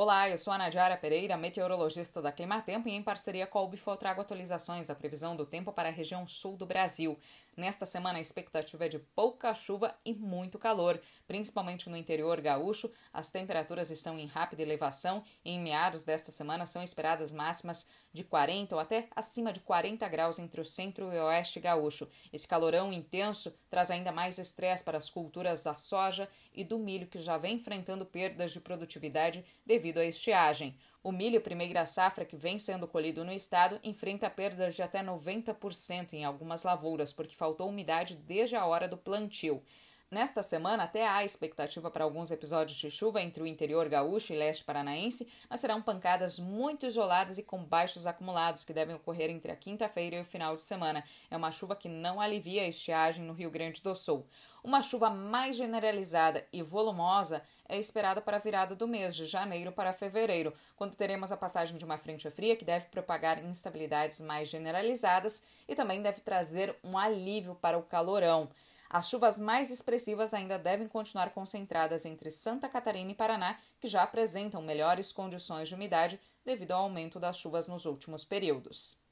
Olá, eu sou a Nadiara Pereira, meteorologista da Climatempo e em parceria com a UBFO trago atualizações da previsão do tempo para a região sul do Brasil. Nesta semana a expectativa é de pouca chuva e muito calor, principalmente no interior gaúcho. As temperaturas estão em rápida elevação e em meados desta semana são esperadas máximas de 40 ou até acima de 40 graus entre o centro e o oeste gaúcho. Esse calorão intenso traz ainda mais estresse para as culturas da soja e do milho que já vem enfrentando perdas de produtividade devido à estiagem. O milho primeira safra que vem sendo colhido no estado enfrenta perdas de até 90% em algumas lavouras, porque faltou umidade desde a hora do plantio. Nesta semana, até há expectativa para alguns episódios de chuva entre o interior gaúcho e leste paranaense, mas serão pancadas muito isoladas e com baixos acumulados que devem ocorrer entre a quinta-feira e o final de semana. É uma chuva que não alivia a estiagem no Rio Grande do Sul. Uma chuva mais generalizada e volumosa é esperada para a virada do mês de janeiro para fevereiro, quando teremos a passagem de uma frente fria que deve propagar instabilidades mais generalizadas e também deve trazer um alívio para o calorão. As chuvas mais expressivas ainda devem continuar concentradas entre Santa Catarina e Paraná, que já apresentam melhores condições de umidade devido ao aumento das chuvas nos últimos períodos.